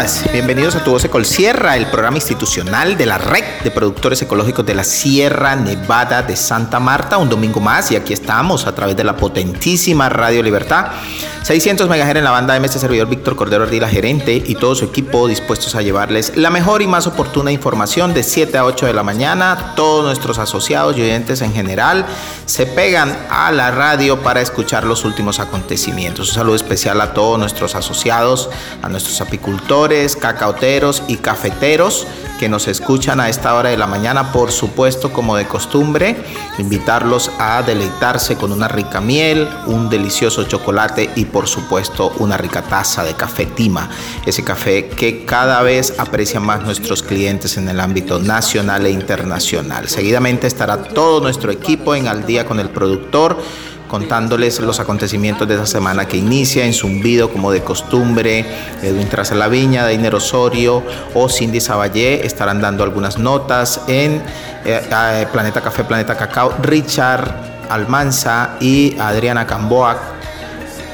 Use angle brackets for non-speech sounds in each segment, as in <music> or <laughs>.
días. Bienvenidos a Tu Voz Sierra, el programa institucional de la Red de Productores Ecológicos de la Sierra Nevada de Santa Marta. Un domingo más y aquí estamos a través de la potentísima Radio Libertad. 600 MHz en la banda de este servidor Víctor Cordero Ardila, gerente, y todo su equipo dispuestos a llevarles la mejor y más oportuna información de 7 a 8 de la mañana. Todos nuestros asociados y oyentes en general se pegan a la radio para escuchar los últimos acontecimientos. Un saludo especial a todos nuestros asociados, a nuestros apicultores, cacaoteros y cafeteros que nos escuchan a esta hora de la mañana, por supuesto, como de costumbre, invitarlos a deleitarse con una rica miel, un delicioso chocolate y por supuesto una rica taza de café Tima, ese café que cada vez aprecian más nuestros clientes en el ámbito nacional e internacional. Seguidamente estará todo nuestro equipo en al día con el productor contándoles los acontecimientos de esa semana que inicia en Zumbido como de costumbre. Edwin Traza La Viña, Dainer Osorio o Cindy Saballé estarán dando algunas notas en eh, eh, Planeta Café, Planeta Cacao. Richard Almanza y Adriana Camboa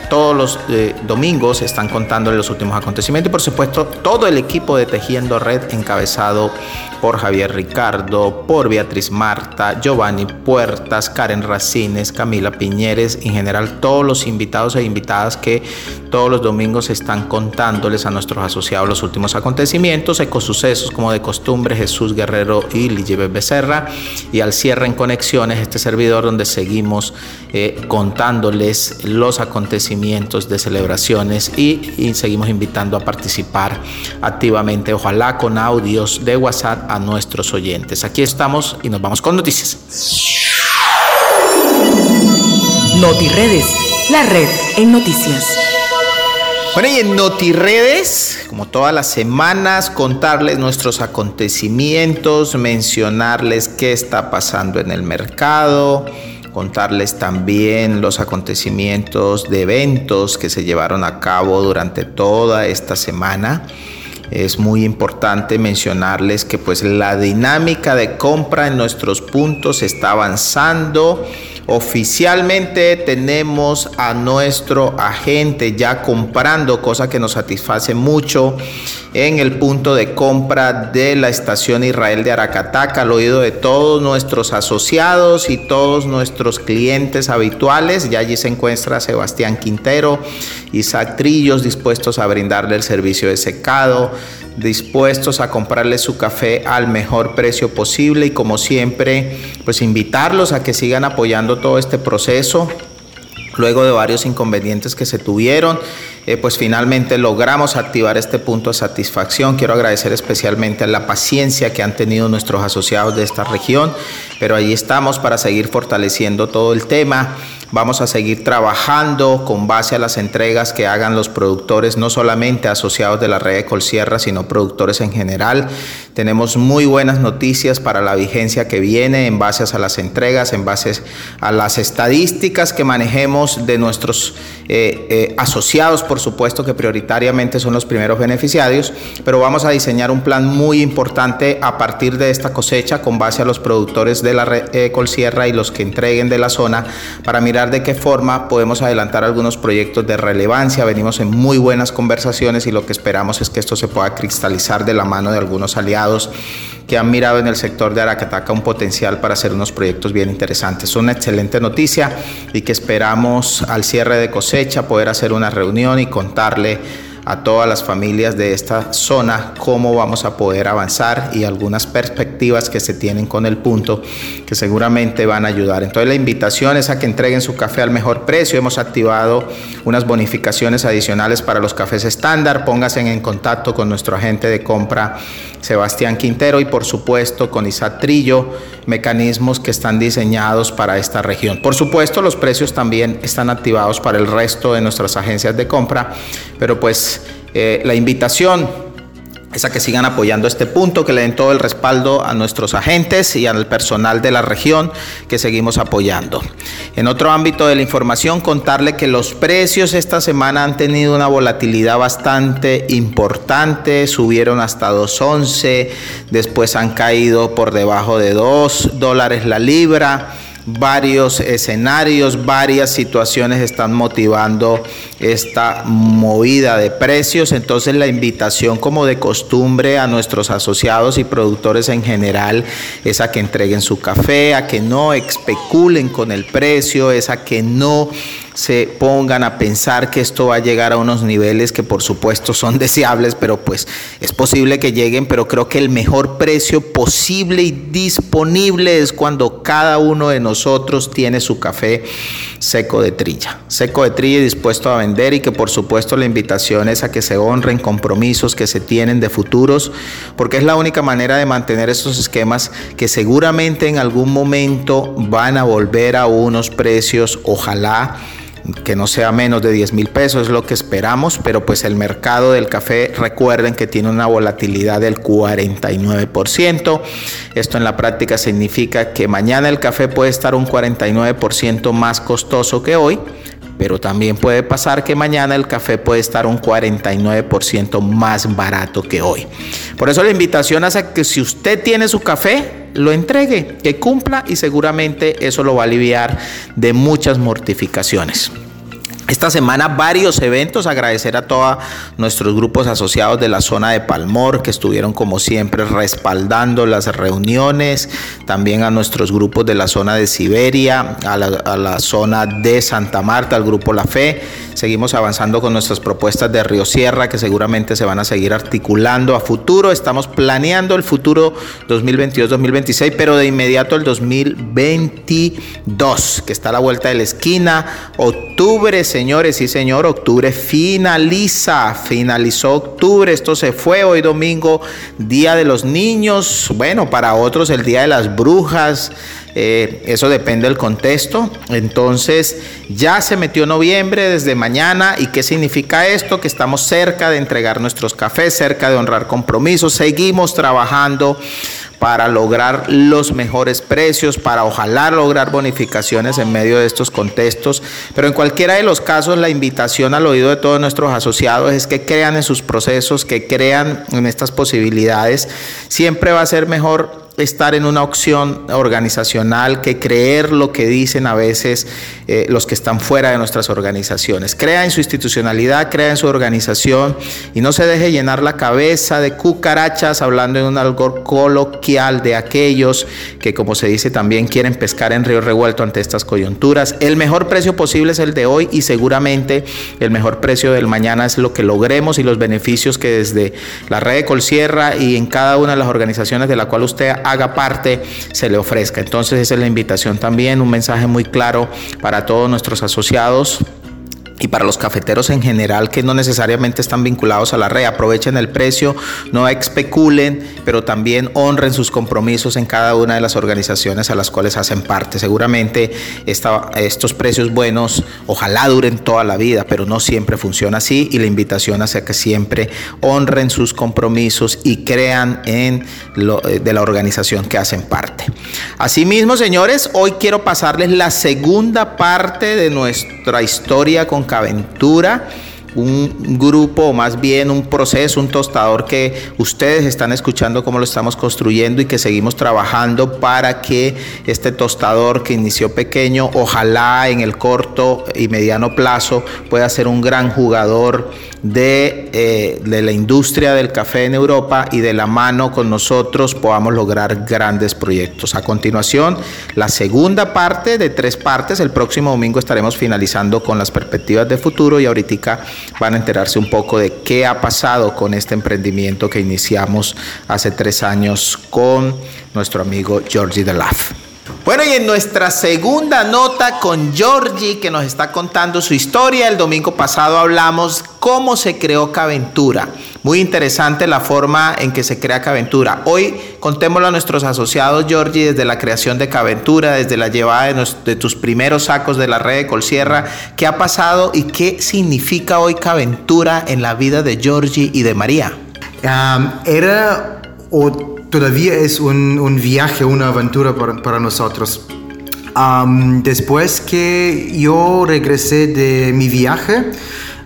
todos los eh, domingos están contándole los últimos acontecimientos y por supuesto todo el equipo de Tejiendo Red encabezado por Javier Ricardo, por Beatriz Marta, Giovanni Puertas, Karen Racines, Camila Piñeres, en general todos los invitados e invitadas que todos los domingos están contándoles a nuestros asociados los últimos acontecimientos, ecosucesos como de costumbre, Jesús Guerrero y Lille Becerra, y al cierre en Conexiones, este servidor donde seguimos eh, contándoles los acontecimientos de celebraciones y, y seguimos invitando a participar activamente, ojalá con audios de WhatsApp a nuestros oyentes. Aquí estamos y nos vamos con noticias. NotiRedes, la red en noticias. Bueno, y en NotiRedes, como todas las semanas, contarles nuestros acontecimientos, mencionarles qué está pasando en el mercado, contarles también los acontecimientos de eventos que se llevaron a cabo durante toda esta semana. Es muy importante mencionarles que pues la dinámica de compra en nuestros puntos está avanzando Oficialmente tenemos a nuestro agente ya comprando, cosa que nos satisface mucho en el punto de compra de la estación Israel de Aracataca, al oído de todos nuestros asociados y todos nuestros clientes habituales. Ya allí se encuentra Sebastián Quintero, Isaac Trillos dispuestos a brindarle el servicio de secado, dispuestos a comprarle su café al mejor precio posible y como siempre, pues invitarlos a que sigan apoyando todo este proceso luego de varios inconvenientes que se tuvieron eh, pues finalmente logramos activar este punto de satisfacción. Quiero agradecer especialmente la paciencia que han tenido nuestros asociados de esta región, pero ahí estamos para seguir fortaleciendo todo el tema. Vamos a seguir trabajando con base a las entregas que hagan los productores, no solamente asociados de la red de Colsierra, sino productores en general. Tenemos muy buenas noticias para la vigencia que viene en base a las entregas, en base a las estadísticas que manejemos de nuestros eh, eh, asociados, por supuesto que prioritariamente son los primeros beneficiarios, pero vamos a diseñar un plan muy importante a partir de esta cosecha con base a los productores de la eh, Colsierra y los que entreguen de la zona para mirar de qué forma podemos adelantar algunos proyectos de relevancia. Venimos en muy buenas conversaciones y lo que esperamos es que esto se pueda cristalizar de la mano de algunos aliados que han mirado en el sector de Aracataca un potencial para hacer unos proyectos bien interesantes. Es una excelente noticia y que esperamos al cierre de cosecha poder hacer una reunión y contarle a todas las familias de esta zona cómo vamos a poder avanzar y algunas perspectivas que se tienen con el punto que seguramente van a ayudar. Entonces la invitación es a que entreguen su café al mejor precio. Hemos activado unas bonificaciones adicionales para los cafés estándar. Pónganse en contacto con nuestro agente de compra Sebastián Quintero y por supuesto con Isaac Trillo, mecanismos que están diseñados para esta región. Por supuesto los precios también están activados para el resto de nuestras agencias de compra, pero pues eh, la invitación es a que sigan apoyando este punto, que le den todo el respaldo a nuestros agentes y al personal de la región que seguimos apoyando. En otro ámbito de la información, contarle que los precios esta semana han tenido una volatilidad bastante importante, subieron hasta 2.11, después han caído por debajo de 2 dólares la libra varios escenarios, varias situaciones están motivando esta movida de precios. Entonces la invitación como de costumbre a nuestros asociados y productores en general es a que entreguen su café, a que no especulen con el precio, es a que no se pongan a pensar que esto va a llegar a unos niveles que por supuesto son <laughs> deseables, pero pues es posible que lleguen, pero creo que el mejor precio posible y disponible es cuando cada uno de nosotros tiene su café seco de trilla, seco de trilla y dispuesto a vender y que por supuesto la invitación es a que se honren compromisos que se tienen de futuros, porque es la única manera de mantener estos esquemas que seguramente en algún momento van a volver a unos precios, ojalá que no sea menos de 10 mil pesos, es lo que esperamos, pero pues el mercado del café, recuerden que tiene una volatilidad del 49%. Esto en la práctica significa que mañana el café puede estar un 49% más costoso que hoy, pero también puede pasar que mañana el café puede estar un 49% más barato que hoy. Por eso la invitación es que si usted tiene su café, lo entregue, que cumpla y seguramente eso lo va a aliviar de muchas mortificaciones. Esta semana varios eventos, agradecer a todos nuestros grupos asociados de la zona de Palmor que estuvieron como siempre respaldando las reuniones, también a nuestros grupos de la zona de Siberia, a la, zona de Santa Marta, al grupo La Fe. Seguimos avanzando con nuestras propuestas de Río Sierra que seguramente se van a seguir articulando a futuro. Estamos planeando el futuro 2022-2026, pero de inmediato el 2022, que está a la vuelta de la esquina. Octubre, señores y señor, octubre finaliza, finalizó octubre, esto se fue hoy domingo, Día de los Niños, bueno, para otros el Día de las Brujas, eh, eso depende del contexto. Entonces, ya se metió noviembre desde mañana. ¿Y qué significa esto? Que estamos cerca de entregar nuestros cafés, cerca de honrar compromisos. Seguimos trabajando para lograr los mejores precios, para ojalá lograr bonificaciones en medio de estos contextos. Pero en cualquiera de los casos, la invitación al oído de todos nuestros asociados es que crean en sus procesos, que crean en estas posibilidades. Siempre va a ser mejor estar en una opción organizacional que creer lo que dicen a veces eh, los que están fuera de nuestras organizaciones. Crea en su institucionalidad, crea en su organización y no se deje llenar la cabeza de cucarachas hablando en un algo coloquial de aquellos que, como se dice, también quieren pescar en río revuelto ante estas coyunturas. El mejor precio posible es el de hoy y seguramente el mejor precio del mañana es lo que logremos y los beneficios que desde la red de Colsierra y en cada una de las organizaciones de la cual usted haga parte se le ofrezca. Entonces esa es la invitación también, un mensaje muy claro para todos nuestros asociados y para los cafeteros en general que no necesariamente están vinculados a la red, aprovechen el precio, no especulen, pero también honren sus compromisos en cada una de las organizaciones a las cuales hacen parte. Seguramente estos precios buenos ojalá duren toda la vida, pero no siempre funciona así y la invitación hacia que siempre honren sus compromisos y crean en lo, eh, de la organización que hacen parte. Asimismo, señores, hoy quiero pasarles la segunda parte de nuestra historia con Caventura un grupo, o más bien un proceso, un tostador que ustedes están escuchando cómo lo estamos construyendo y que seguimos trabajando para que este tostador que inició pequeño, ojalá en el corto y mediano plazo pueda ser un gran jugador de, eh, de la industria del café en Europa y de la mano con nosotros podamos lograr grandes proyectos. A continuación, la segunda parte de tres partes. El próximo domingo estaremos finalizando con las perspectivas de futuro y ahorita van a enterarse un poco de qué ha pasado con este emprendimiento que iniciamos hace tres años con nuestro amigo Georgie Delaf. Bueno, y en nuestra segunda nota con Georgie, que nos está contando su historia, el domingo pasado hablamos cómo se creó Caventura. Muy interesante la forma en que se crea Caventura. Hoy contémoslo a nuestros asociados, Georgie, desde la creación de Caventura, desde la llevada de, tus primeros sacos de la red de Colsierra. ¿Qué ha pasado y qué significa hoy Caventura en la vida de Georgie y de María? era todavía es un, viaje, una aventura para, nosotros. después que yo regresé de mi viaje,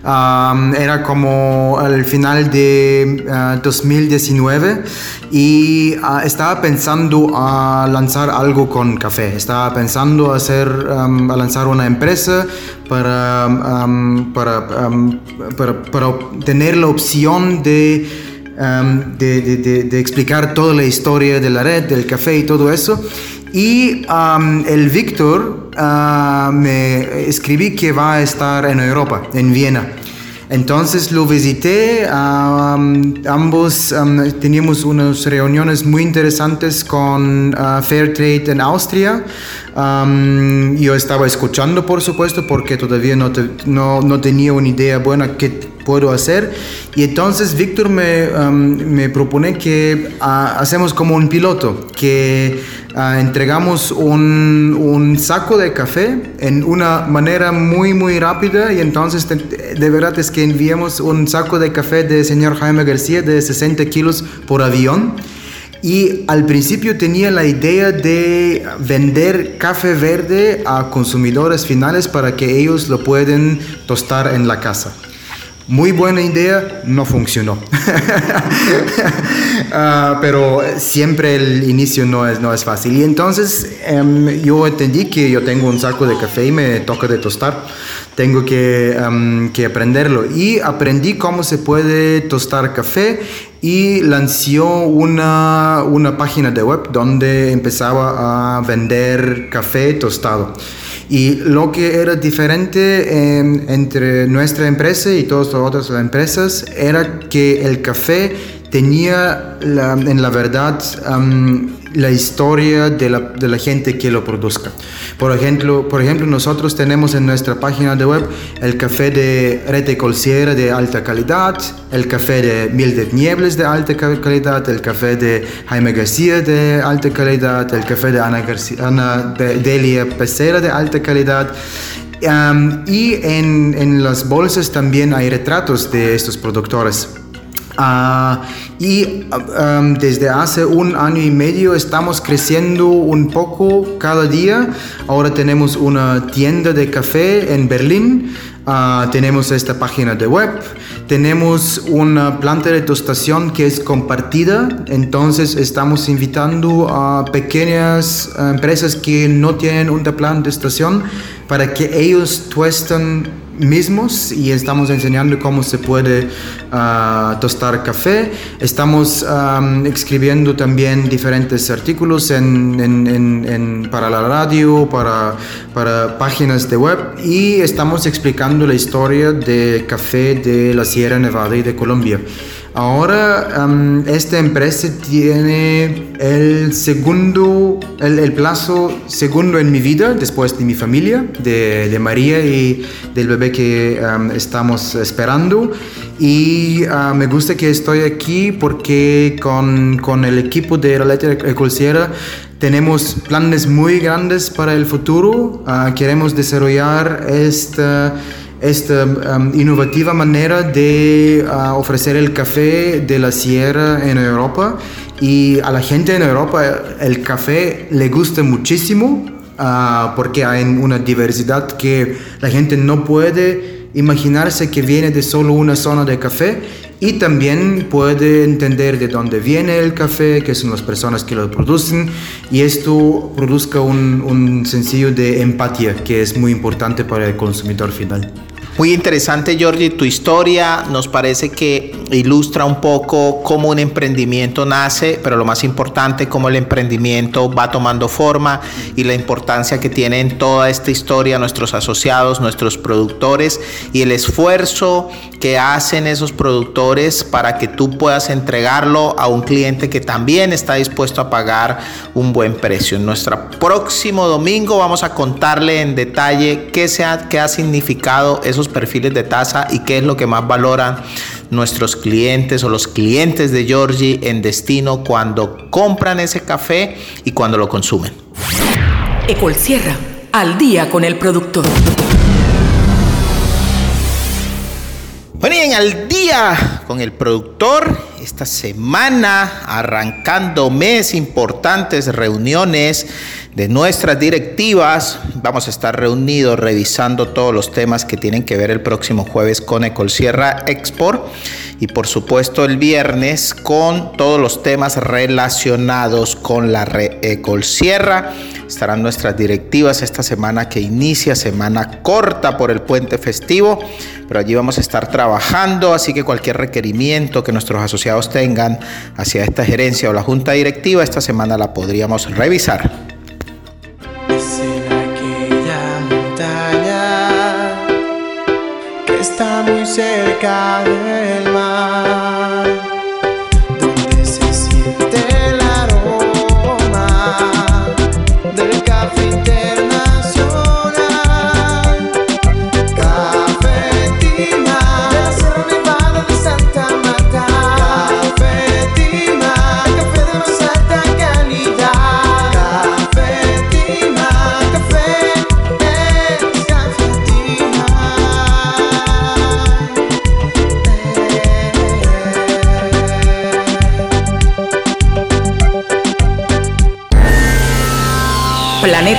Um, era como al final de 2019 uh, y uh, estaba pensando a lanzar algo con café. Estaba pensando hacer, um, a lanzar una empresa para, um, para, para, para tener la opción de de, de, de, explicar toda la historia de la red, del café y todo eso. Y um, el Víctor uh, me escribí que va a estar en Europa, en Viena. Entonces lo visité, um, ambos um, teníamos unas reuniones muy interesantes con uh, Fairtrade en Austria. Um, yo estaba escuchando, por supuesto, porque todavía no, no, no, tenía una idea buena qué puedo hacer. Y entonces Víctor me, me propone que uh, hacemos como un piloto, que uh, entregamos un, un, saco de café en una manera muy, muy rápida. Y entonces de verdad es que enviamos un saco de café de señor Jaime García de 60 kilos por avión. Y al principio tenía la idea de vender café verde a consumidores finales para que ellos lo puedan tostar en la casa. Muy buena idea, no funcionó. uh, <laughs> pero siempre el inicio no es, no es fácil. Y entonces um, yo entendí que yo tengo un saco de café y me toca tostar. Tengo que, um, que aprenderlo. Y aprendí cómo se puede tostar café y lanzó una, una página de web donde empezaba a vender café tostado. Y lo que era diferente entre nuestra empresa y todas las otras empresas era que el café tenía en la verdad la historia de la, de la, gente que lo produzca. Por ejemplo, por ejemplo, nosotros tenemos en nuestra página de web el café de Rete Colsiera de alta calidad, el café de Miel de Niebles de alta calidad, el café de Jaime García de alta calidad, el café de Ana, García, Ana de Delia Pecera de alta calidad. y en, en las bolsas también hay retratos de estos productores. Uh, y um, desde hace un año y medio estamos creciendo un poco cada día. Ahora tenemos una tienda de café en Berlín, uh, tenemos esta página de web, tenemos una planta de tostación que es compartida, entonces estamos invitando a pequeñas empresas que no tienen una planta de estación para que ellos tuestan mismos y estamos enseñando cómo se puede uh, tostar café. Estamos um, escribiendo también diferentes artículos en, en, en, para la radio, para, para páginas de web y estamos explicando la historia del café de la Sierra Nevada y de Colombia. Ahora um, esta empresa tiene el segundo, el, plazo segundo en mi vida, después de mi familia, de, de María y del bebé que estamos esperando. Y uh, me gusta que estoy aquí porque con, con el equipo de la letra Ecolciera tenemos planes muy grandes para el futuro. Uh, queremos desarrollar esta esta um, innovativa manera de uh, ofrecer el café de la sierra en Europa. Y a la gente en Europa el café le gusta muchísimo uh, porque hay una diversidad que la gente no puede imaginarse que viene de solo una zona de café. Y también puede entender de dónde viene el café, qué son las personas que lo producen. Y esto produzca un, un sencillo de empatía que es muy importante para el consumidor final. Muy interesante, Georgie, tu historia nos parece que ilustra un poco cómo un emprendimiento nace, pero lo más importante, cómo el emprendimiento va tomando forma y la importancia que tienen toda esta historia nuestros asociados, nuestros productores y el esfuerzo que hacen esos productores para que tú puedas entregarlo a un cliente que también está dispuesto a pagar un buen precio. En nuestro próximo domingo vamos a contarle en detalle qué, se ha, qué ha significado esos perfiles de tasa y qué es lo que más valoran nuestros clientes o los clientes de Georgie en destino cuando compran ese café y cuando lo consumen. Ecol Sierra, al día con el productor. Bueno, y en al día con el productor esta semana, arrancando mes, importantes reuniones de nuestras directivas. Vamos a estar reunidos revisando todos los temas que tienen que ver el próximo jueves con Ecolsierra Export y por supuesto el viernes con todos los temas relacionados con la Ecolsierra. Estarán nuestras directivas esta semana que inicia, semana corta por el puente festivo, pero allí vamos a estar trabajando, así que cualquier requerimiento que nuestros asociados tengan hacia esta gerencia o la junta directiva, esta semana la podríamos revisar. Cerca del mar.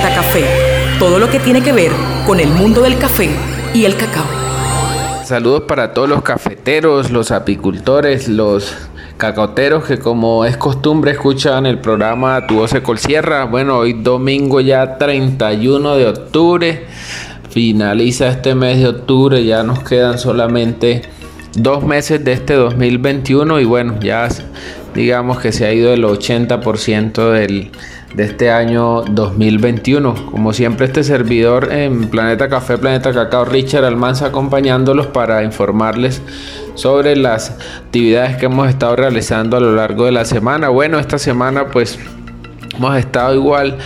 Café. Todo lo que tiene que ver con el mundo del café y el cacao. Saludos para todos los cafeteros, los apicultores, los cacaoteros que como es costumbre escuchan el programa Tu Voz Colsierra. Bueno, hoy domingo ya 31 de octubre. Finaliza este mes de octubre, ya nos quedan solamente dos meses de este 2021 y bueno, ya digamos que se ha ido el 80% del de este año 2021. Como siempre, este servidor en Planeta Café, Planeta Cacao, Richard Almanza, acompañándolos para informarles sobre las actividades que hemos estado realizando a lo largo de la semana. Bueno, esta semana pues hemos estado igual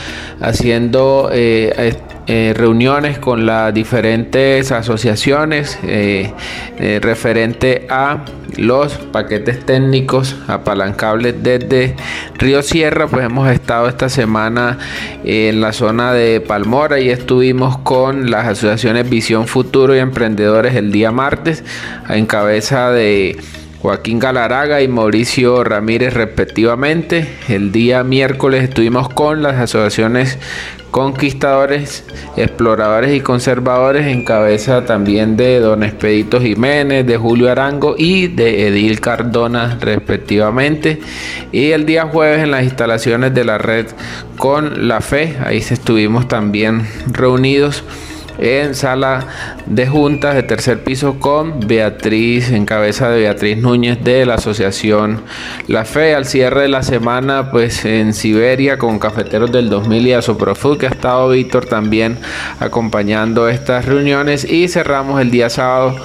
haciendo eh, eh, reuniones con las diferentes asociaciones eh, eh, referente a los paquetes técnicos apalancables desde Río Sierra. Pues hemos estado esta semana en la zona de Palmora y estuvimos con las asociaciones Visión Futuro y Emprendedores el día martes en cabeza de Joaquín Galaraga y Mauricio Ramírez respectivamente. El día miércoles estuvimos con las asociaciones conquistadores, exploradores y conservadores en cabeza también de don Expedito Jiménez, de Julio Arango y de Edil Cardona respectivamente. Y el día jueves en las instalaciones de la red con la fe, ahí estuvimos también reunidos en sala de juntas de tercer piso con Beatriz, en cabeza de Beatriz Núñez de la asociación La Fe. Al cierre de la semana, pues en Siberia con Cafeteros del 2000 y Asoprofood, que ha estado Víctor también acompañando estas reuniones. Y cerramos el día sábado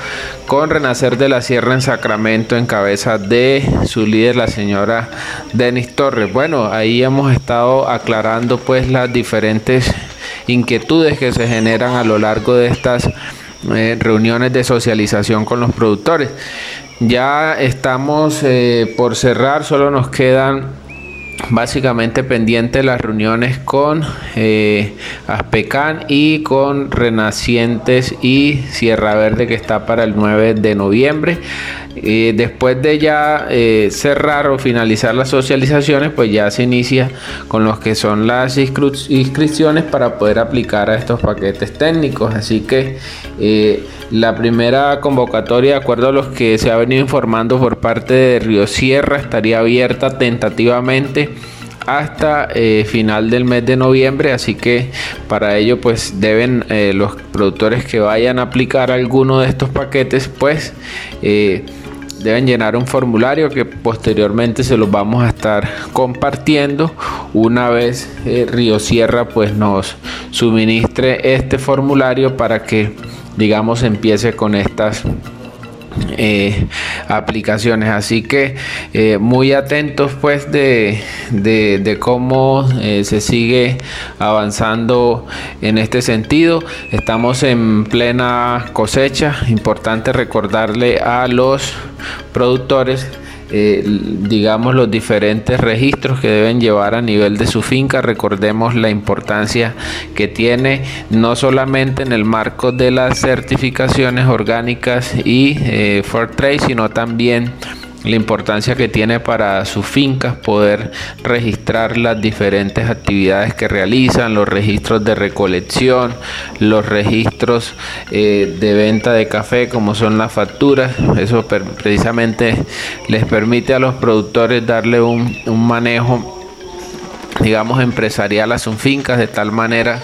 con Renacer de la Sierra en Sacramento en cabeza de su líder, la señora Denis Torres. Bueno, ahí hemos estado aclarando pues las diferentes inquietudes que se generan a lo largo de estas eh, reuniones de socialización con los productores. Ya estamos eh, por cerrar, solo nos quedan básicamente pendientes las reuniones con eh, Aspecan y con Renacientes y Sierra Verde que está para el 9 de noviembre. Eh, después de ya eh, cerrar o finalizar las socializaciones, pues ya se inicia con los que son las inscripciones para poder aplicar a estos paquetes técnicos. Así que la primera convocatoria, de acuerdo a los que se ha venido informando por parte de Río Sierra, estaría abierta tentativamente hasta final del mes de noviembre así que para ello pues deben los productores que vayan a aplicar alguno de estos paquetes pues deben llenar un formulario que posteriormente se los vamos a estar compartiendo una vez eh, Río Sierra pues nos suministre este formulario para que digamos empiece con estas eh, aplicaciones. Así que eh, muy atentos pues de, de, cómo eh, se sigue avanzando en este sentido. Estamos en plena cosecha. Importante recordarle a los productores eh, digamos, los diferentes registros que deben llevar a nivel de su finca. Recordemos la importancia que tiene no solamente en el marco de las certificaciones orgánicas y eh, for trade, sino también la importancia que tiene para sus fincas poder registrar las diferentes actividades que realizan, los registros de recolección, los registros eh, de venta de café como son las facturas. Eso precisamente les permite a los productores darle un, un manejo digamos empresarial a sus fincas de tal manera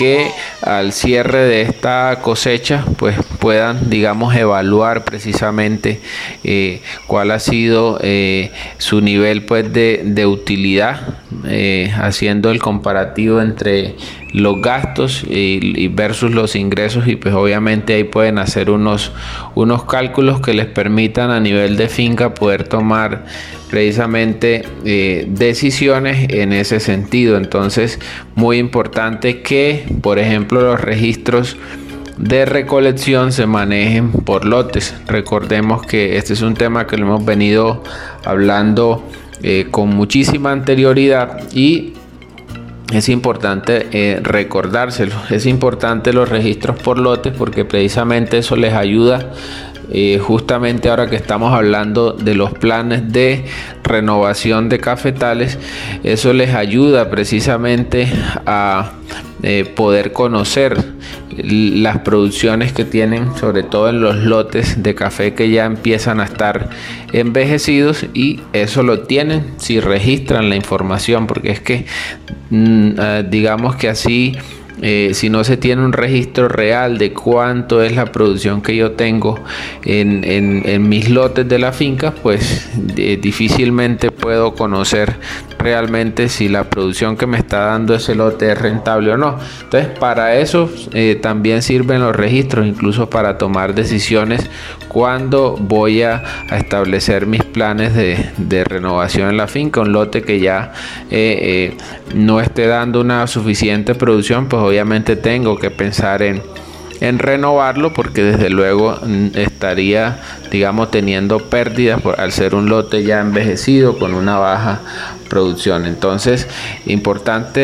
que al cierre de esta cosecha pues puedan digamos evaluar precisamente eh, cuál ha sido eh, su nivel pues de, utilidad eh, haciendo el comparativo entre los gastos y, versus los ingresos y pues obviamente ahí pueden hacer unos, unos cálculos que les permitan a nivel de finca poder tomar precisamente eh, decisiones en ese sentido. Entonces, muy importante que, por ejemplo, los registros de recolección se manejen por lotes. Recordemos que este es un tema que lo hemos venido hablando eh, con muchísima anterioridad y es importante eh, recordárselo. Es importante los registros por lotes porque precisamente eso les ayuda eh, justamente ahora que estamos hablando de los planes de renovación de cafetales, eso les ayuda precisamente a eh, poder conocer las producciones que tienen, sobre todo en los lotes de café que ya empiezan a estar envejecidos y eso lo tienen si registran la información, porque es que mm, ah, digamos que así eh, si no se tiene un registro real de cuánto es la producción que yo tengo en, mis lotes de la finca, pues difícilmente puedo conocer realmente si la producción que me está dando ese lote es rentable o no. Entonces, para eso eh, también sirven los registros, incluso para tomar decisiones cuando voy a, establecer mis planes de, renovación en la finca. Un lote que ya eh, no esté dando una suficiente producción, pues obviamente tengo que pensar en, renovarlo porque desde luego mm, estaría digamos teniendo pérdidas al ser un lote ya envejecido con una baja producción. Entonces importante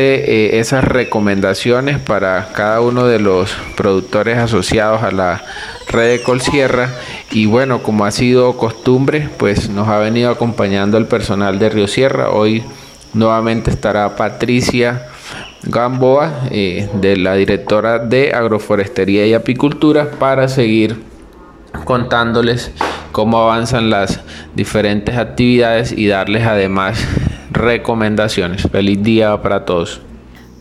eh, esas recomendaciones para cada uno de los productores asociados a la red de Colsierra. Y bueno como ha sido costumbre pues nos ha venido acompañando el personal de Río Sierra. Hoy nuevamente estará Patricia Gamboa, eh, de la directora de Agroforestería y Apicultura, para seguir contándoles cómo avanzan las diferentes actividades y darles además recomendaciones. Feliz día para todos.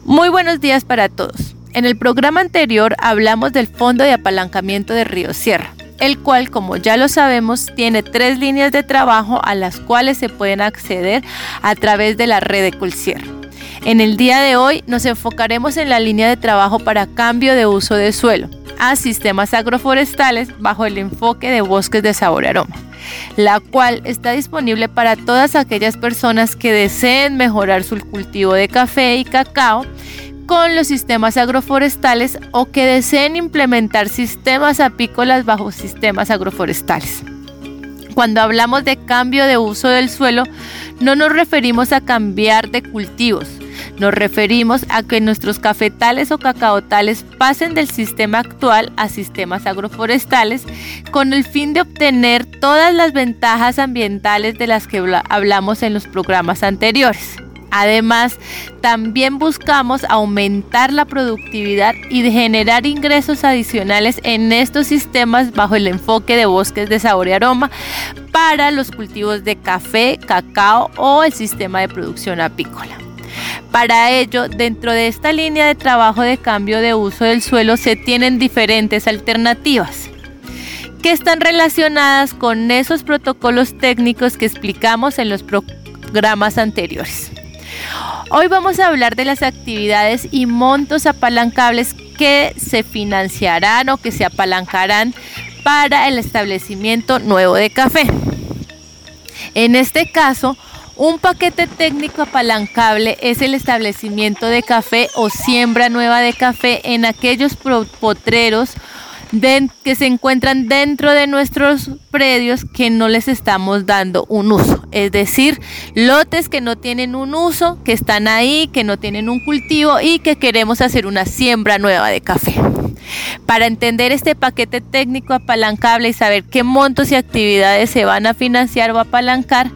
Muy buenos días para todos. En el programa anterior hablamos del Fondo de Apalancamiento de Río Sierra, el cual, como ya lo sabemos, tiene tres líneas de trabajo a las cuales se pueden acceder a través de la red de Colsierra. En el día de hoy nos enfocaremos en la línea de trabajo para cambio de uso de suelo a sistemas agroforestales bajo el enfoque de bosques de sabor y aroma, la cual está disponible para todas aquellas personas que deseen mejorar su cultivo de café y cacao con los sistemas agroforestales o que deseen implementar sistemas apícolas bajo sistemas agroforestales. Cuando hablamos de cambio de uso del suelo, no nos referimos a cambiar de cultivos, nos referimos a que nuestros cafetales o cacaotales pasen del sistema actual a sistemas agroforestales con el fin de obtener todas las ventajas ambientales de las que hablamos en los programas anteriores. Además, también buscamos aumentar la productividad y generar ingresos adicionales en estos sistemas bajo el enfoque de bosques de sabor y aroma para los cultivos de café, cacao o el sistema de producción apícola. Para ello, dentro de esta línea de trabajo de cambio de uso del suelo se tienen diferentes alternativas que están relacionadas con esos protocolos técnicos que explicamos en los programas anteriores. Hoy vamos a hablar de las actividades y montos apalancables que se financiarán o que se apalancarán para el establecimiento nuevo de café. En este caso, un paquete técnico apalancable es el establecimiento de café o siembra nueva de café en aquellos potreros que se encuentran dentro de nuestros predios que no les estamos dando un uso. Es decir, lotes que no tienen un uso, que están ahí, que no tienen un cultivo y que queremos hacer una siembra nueva de café. Para entender este paquete técnico apalancable y saber qué montos y actividades se van a financiar o apalancar,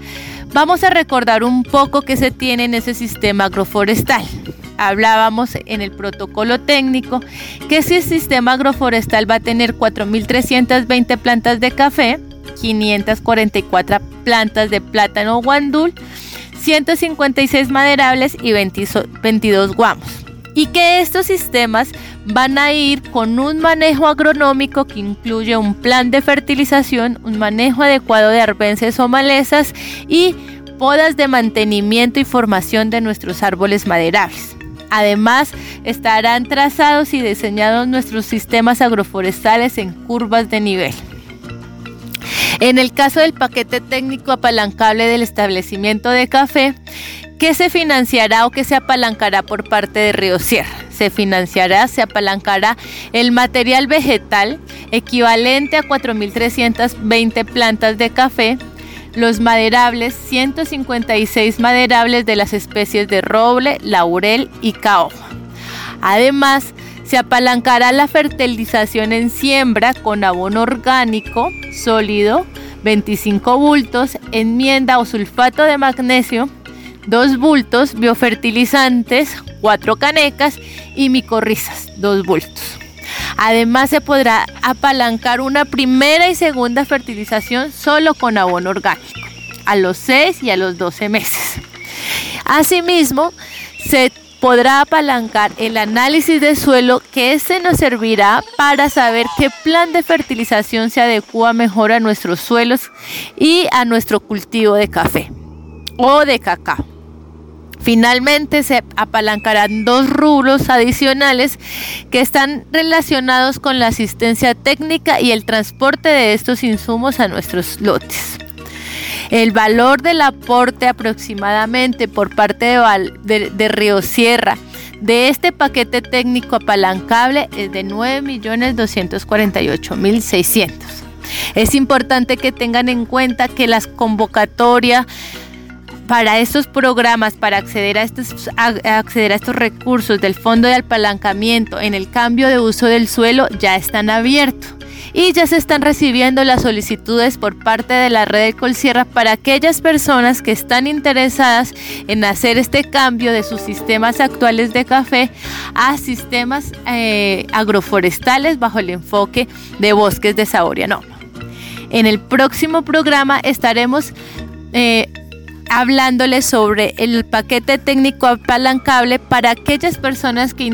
vamos a recordar un poco qué se tiene en ese sistema agroforestal. Hablábamos en el protocolo técnico que ese sistema agroforestal va a tener 4.320 plantas de café, 544 plantas de plátano guandul, 156 maderables y 22 guamos. Y que estos sistemas van a ir con un manejo agronómico que incluye un plan de fertilización, un manejo adecuado de arbences o malezas y podas de mantenimiento y formación de nuestros árboles maderables. Además, estarán trazados y diseñados nuestros sistemas agroforestales en curvas de nivel. En el caso del paquete técnico apalancable del establecimiento de café, ¿qué se financiará o qué se apalancará por parte de Río Sierra? Se financiará, se apalancará el material vegetal equivalente a 4.320 plantas de café, los maderables, 156 maderables de las especies de roble, laurel y caoba. Además, se apalancará la fertilización en siembra con abono orgánico sólido, 25 bultos, enmienda o sulfato de magnesio, 2 bultos, biofertilizantes, 4 canecas y micorrizas, 2 bultos. Además se podrá apalancar una primera y segunda fertilización solo con abono orgánico, a los 6 y a los 12 meses. Asimismo, se podrá apalancar el análisis de suelo que este nos servirá para saber qué plan de fertilización se adecua mejor a nuestros suelos y a nuestro cultivo de café o de cacao. Finalmente se apalancarán dos rubros adicionales que están relacionados con la asistencia técnica y el transporte de estos insumos a nuestros lotes. El valor del aporte aproximadamente por parte de, Río Sierra de este paquete técnico apalancable es de 9.248.600. Es importante que tengan en cuenta que las convocatorias para estos programas, para acceder a estos, acceder a estos recursos del Fondo de Apalancamiento en el cambio de uso del suelo ya están abiertos. Y ya se están recibiendo las solicitudes por parte de la red de Colsierra para aquellas personas que están interesadas en hacer este cambio de sus sistemas actuales de café a sistemas eh, agroforestales bajo el enfoque de bosques de Saboria En el próximo programa estaremos eh, hablándoles sobre el paquete técnico apalancable para aquellas personas que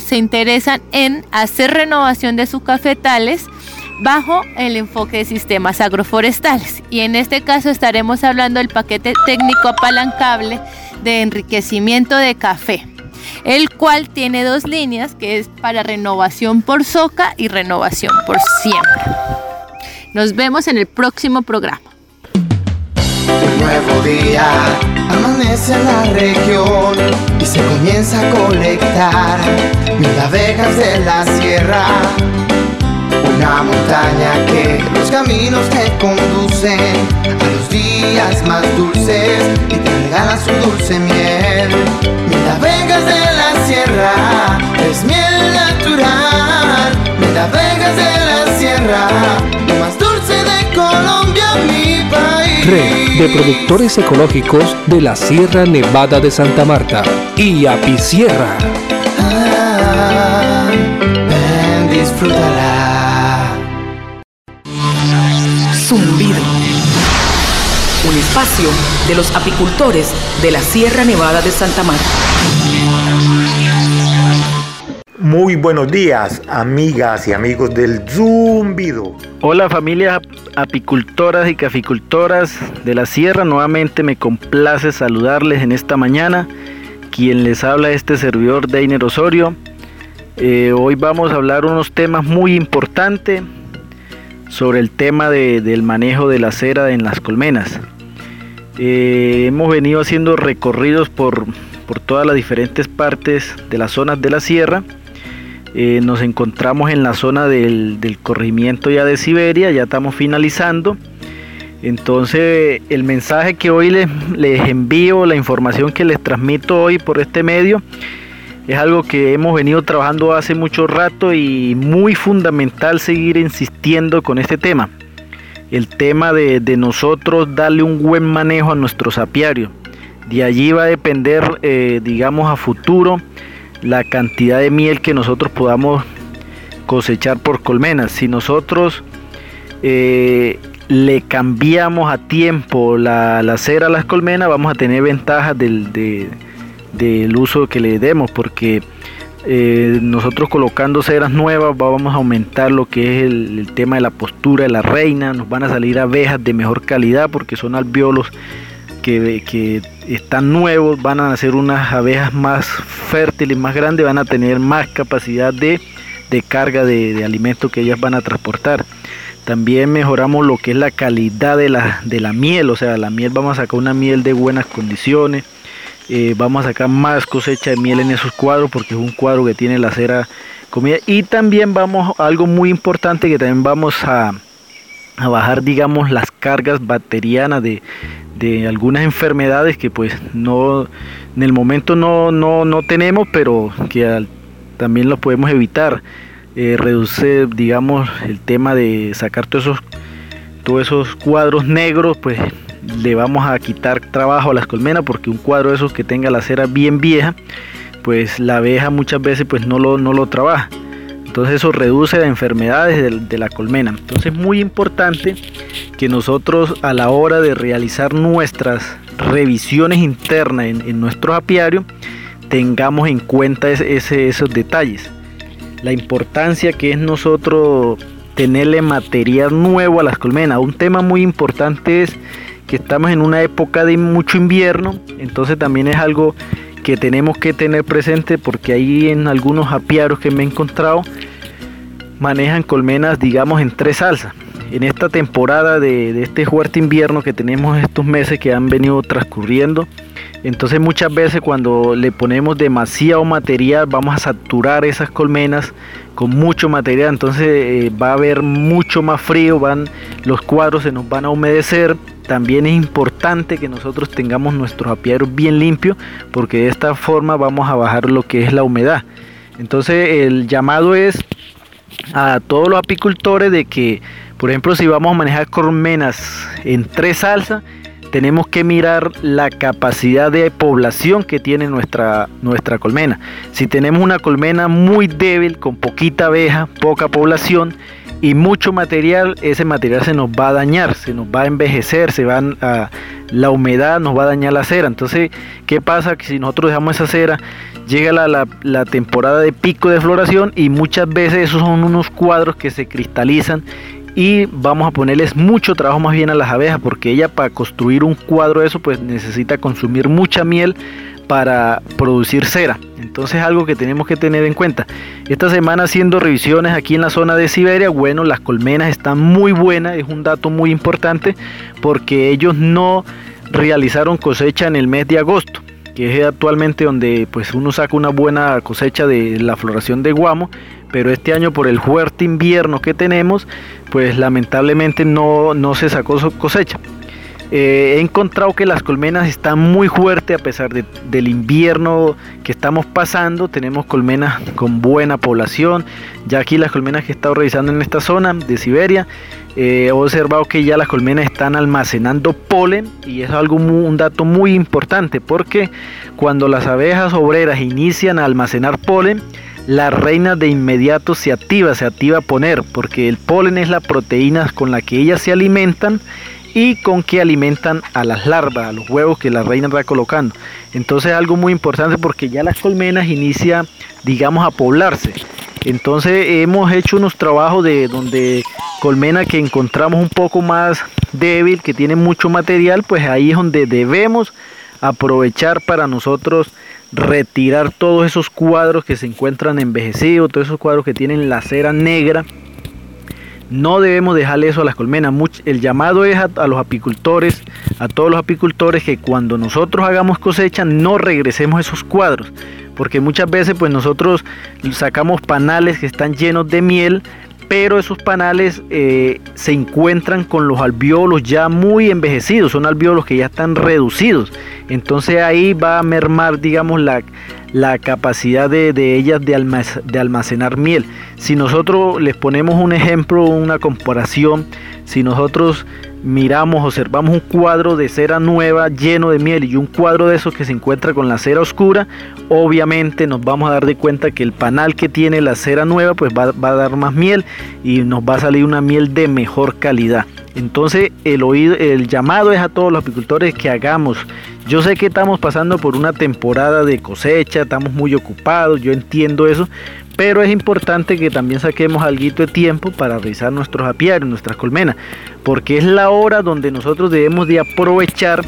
se interesan en hacer renovación de sus cafetales bajo el enfoque de sistemas agroforestales. Y en este caso estaremos hablando del paquete técnico apalancable de enriquecimiento de café, el cual tiene dos líneas que es para renovación por soca y renovación por siembra. Nos vemos en el próximo programa. Un nuevo día amanece en la región y se comienza a colectar mil abejas de la sierra. Una montaña que los caminos te conducen a los días más dulces y te regala su dulce miel. Mil abejas de la sierra es miel natural. Mil abejas de la sierra, lo más dulce de Colombia, mi país. Red de productores ecológicos de la Sierra Nevada de Santa Marta y Apicierra. Ah, ven, disfrutará. Zumbido. Un espacio de los apicultores de la Sierra Nevada de Santa Marta. Muy buenos días, amigas y amigos del Zumbido. Hola familias apicultoras y caficultoras de la sierra, nuevamente me complace saludarles en esta mañana. Quien les habla este servidor Deiner Osorio. Eh, hoy vamos a hablar unos temas muy importantes sobre el tema del manejo de la cera en las colmenas. Eh, hemos venido haciendo recorridos por, por todas las diferentes partes de las zonas de la sierra eh, nos encontramos en la zona del, corrimiento ya de Siberia, ya estamos finalizando. Entonces el mensaje que hoy les, les, envío, la información que les transmito hoy por este medio, es algo que hemos venido trabajando hace mucho rato y muy fundamental seguir insistiendo con este tema. El tema de, nosotros darle un buen manejo a nuestro apiario. De allí va a depender, eh, digamos, a futuro la cantidad de miel que nosotros podamos cosechar por colmenas. Si nosotros eh, le cambiamos a tiempo la, cera a las colmenas, vamos a tener ventajas del, del uso que le demos, porque eh, nosotros colocando ceras nuevas vamos a aumentar lo que es el, tema de la postura de la reina, nos van a salir abejas de mejor calidad porque son alveolos que, están nuevos, van a ser unas abejas más fértiles, más grandes, van a tener más capacidad de, carga de, de alimento que ellas van a transportar. También mejoramos lo que es la calidad de la, de la miel, o sea, la miel vamos a sacar una miel de buenas condiciones. Eh, vamos a sacar más cosecha de miel en esos cuadros porque es un cuadro que tiene la cera comida y también vamos algo muy importante que también vamos a, a bajar digamos las cargas bacterianas de, de, algunas enfermedades que pues no en el momento no, no, no tenemos pero que también lo podemos evitar eh, reduce digamos el tema de sacar todos esos todos esos cuadros negros pues le vamos a quitar trabajo a las colmenas porque un cuadro de esos que tenga la cera bien vieja, pues la abeja muchas veces pues no lo, no lo trabaja. Entonces eso reduce las enfermedades de, la colmena. Entonces es muy importante que nosotros a la hora de realizar nuestras revisiones internas en, nuestro apiario tengamos en cuenta esos detalles. La importancia que es nosotros tenerle material nuevo a las colmenas. Un tema muy importante es que estamos en una época de mucho invierno, entonces también es algo que tenemos que tener presente porque ahí en algunos apiarios que me he encontrado manejan colmenas digamos en tres salsas. En esta temporada de, de este fuerte invierno que tenemos estos meses que han venido transcurriendo, entonces muchas veces cuando le ponemos demasiado material vamos a saturar esas colmenas con mucho material, entonces eh, va a haber mucho más frío, van los cuadros se nos van a humedecer. También es importante que nosotros tengamos nuestros apiarios bien limpios porque de esta forma vamos a bajar lo que es la humedad. Entonces el llamado es a todos los apicultores de que, por ejemplo, si vamos a manejar colmenas en tres salsas, tenemos que mirar la capacidad de población que tiene nuestra, nuestra colmena. Si tenemos una colmena muy débil, con poquita abeja, poca población y mucho material, ese material se nos va a dañar, se nos va a envejecer, se van a, la humedad nos va a dañar la cera. Entonces, ¿qué pasa? Que si nosotros dejamos esa cera, llega la, la, la temporada de pico de floración y muchas veces esos son unos cuadros que se cristalizan y vamos a ponerles mucho trabajo más bien a las abejas porque ella para construir un cuadro de eso pues necesita consumir mucha miel para producir cera. Entonces algo que tenemos que tener en cuenta. Esta semana haciendo revisiones aquí en la zona de Siberia, bueno, las colmenas están muy buenas, es un dato muy importante porque ellos no realizaron cosecha en el mes de agosto que es actualmente donde pues uno saca una buena cosecha de la floración de guamo, pero este año por el fuerte invierno que tenemos, pues lamentablemente no, no se sacó su cosecha. Eh, he encontrado que las colmenas están muy fuertes a pesar del invierno que estamos pasando. Tenemos colmenas con buena población. Ya aquí las colmenas que he estado revisando en esta zona de Siberia, eh, he observado que ya las colmenas están almacenando polen y es algo un dato muy importante porque cuando las abejas obreras inician a almacenar polen, la reina de inmediato se activa, se activa a poner, porque el polen es la proteína con la que ellas se alimentan y con que alimentan a las larvas, a los huevos que la reina va colocando. Entonces algo muy importante porque ya las colmenas inicia, digamos, a poblarse. Entonces hemos hecho unos trabajos de donde colmena que encontramos un poco más débil, que tiene mucho material, pues ahí es donde debemos aprovechar para nosotros retirar todos esos cuadros que se encuentran envejecidos, todos esos cuadros que tienen la cera negra no debemos dejarle eso a las colmenas. el llamado es a, los apicultores, a todos los apicultores, que cuando nosotros hagamos cosecha no regresemos esos cuadros. Porque muchas veces pues nosotros sacamos panales que están llenos de miel, pero esos panales eh, se encuentran con los alveolos ya muy envejecidos, son alveolos que ya están reducidos. Entonces ahí va a mermar, digamos, la, la capacidad de, de ellas de, de almacenar miel. Si nosotros les ponemos un ejemplo, una comparación, si nosotros miramos, observamos un cuadro de cera nueva lleno de miel y un cuadro de esos que se encuentra con la cera oscura, obviamente nos vamos a dar de cuenta que el panal que tiene la cera nueva pues va, a dar más miel y nos va a salir una miel de mejor calidad. Entonces el, oído, el llamado es a todos los apicultores que hagamos. Yo sé que estamos pasando por una temporada de cosecha, estamos muy ocupados, yo entiendo eso, pero es importante que también saquemos algo de tiempo para revisar nuestros apiarios, nuestras colmenas, porque es la hora donde nosotros debemos de aprovechar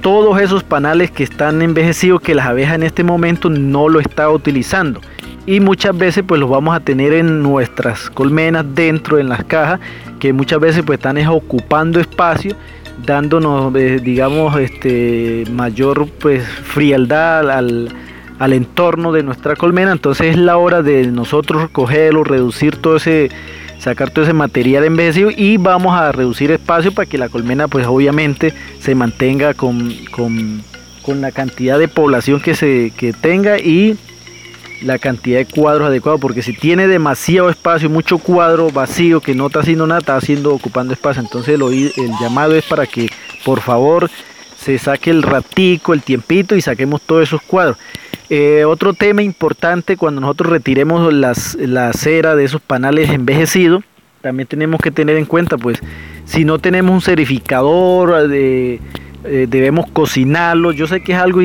todos esos panales que están envejecidos que las abejas en este momento no lo está utilizando. Y muchas veces pues los vamos a tener en nuestras colmenas dentro en las cajas que muchas veces pues están ocupando espacio dándonos eh, digamos este mayor pues frialdad al, al entorno de nuestra colmena. Entonces es la hora de nosotros recogerlo, reducir todo ese, sacar todo ese material envejecido y vamos a reducir espacio para que la colmena pues obviamente se mantenga con, con, la cantidad de población que se que tenga y la cantidad de cuadros adecuados porque si tiene demasiado espacio mucho cuadro vacío que no está haciendo nada está haciendo ocupando espacio. Entonces el, el llamado es para que por favor se saque el ratico el tiempito y saquemos todos esos cuadros. Eh, otro tema importante cuando nosotros retiremos la cera de esos panales envejecidos, también tenemos que tener en cuenta, pues, si no tenemos un certificador, de, eh, debemos cocinarlo. Yo sé que es algo,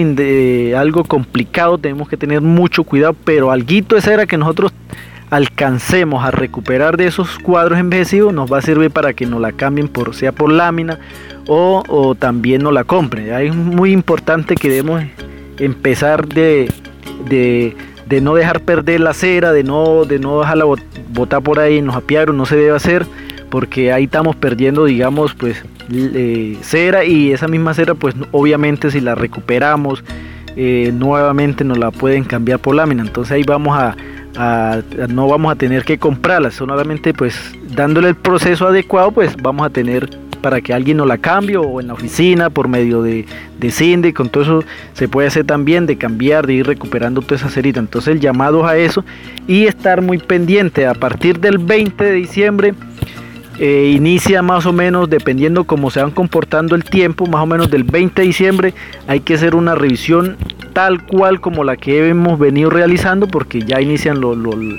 algo complicado, tenemos que tener mucho cuidado, pero alguito de cera que nosotros alcancemos a recuperar de esos cuadros envejecidos nos va a servir para que nos la cambien por sea por lámina o, o también nos la compren. Es muy importante que debemos empezar de, de, no dejar perder la cera, de no, de no dejarla botar por ahí en los apiarios, no se debe hacer porque ahí estamos perdiendo, digamos, pues cera y esa misma cera, pues obviamente si la recuperamos eh, nuevamente nos la pueden cambiar por lámina, entonces ahí vamos a, no vamos a tener que comprarla, solamente pues dándole el proceso adecuado, pues vamos a tener para que alguien nos la cambie o en la oficina por medio de, de con todo eso se puede hacer también de cambiar, de ir recuperando toda esa cerita. Entonces el llamado a eso y estar muy pendiente a partir del 20 de diciembre. Eh, inicia más o menos dependiendo cómo se van comportando el tiempo, más o menos del 20 de diciembre hay que hacer una revisión tal cual como la que hemos venido realizando porque ya inician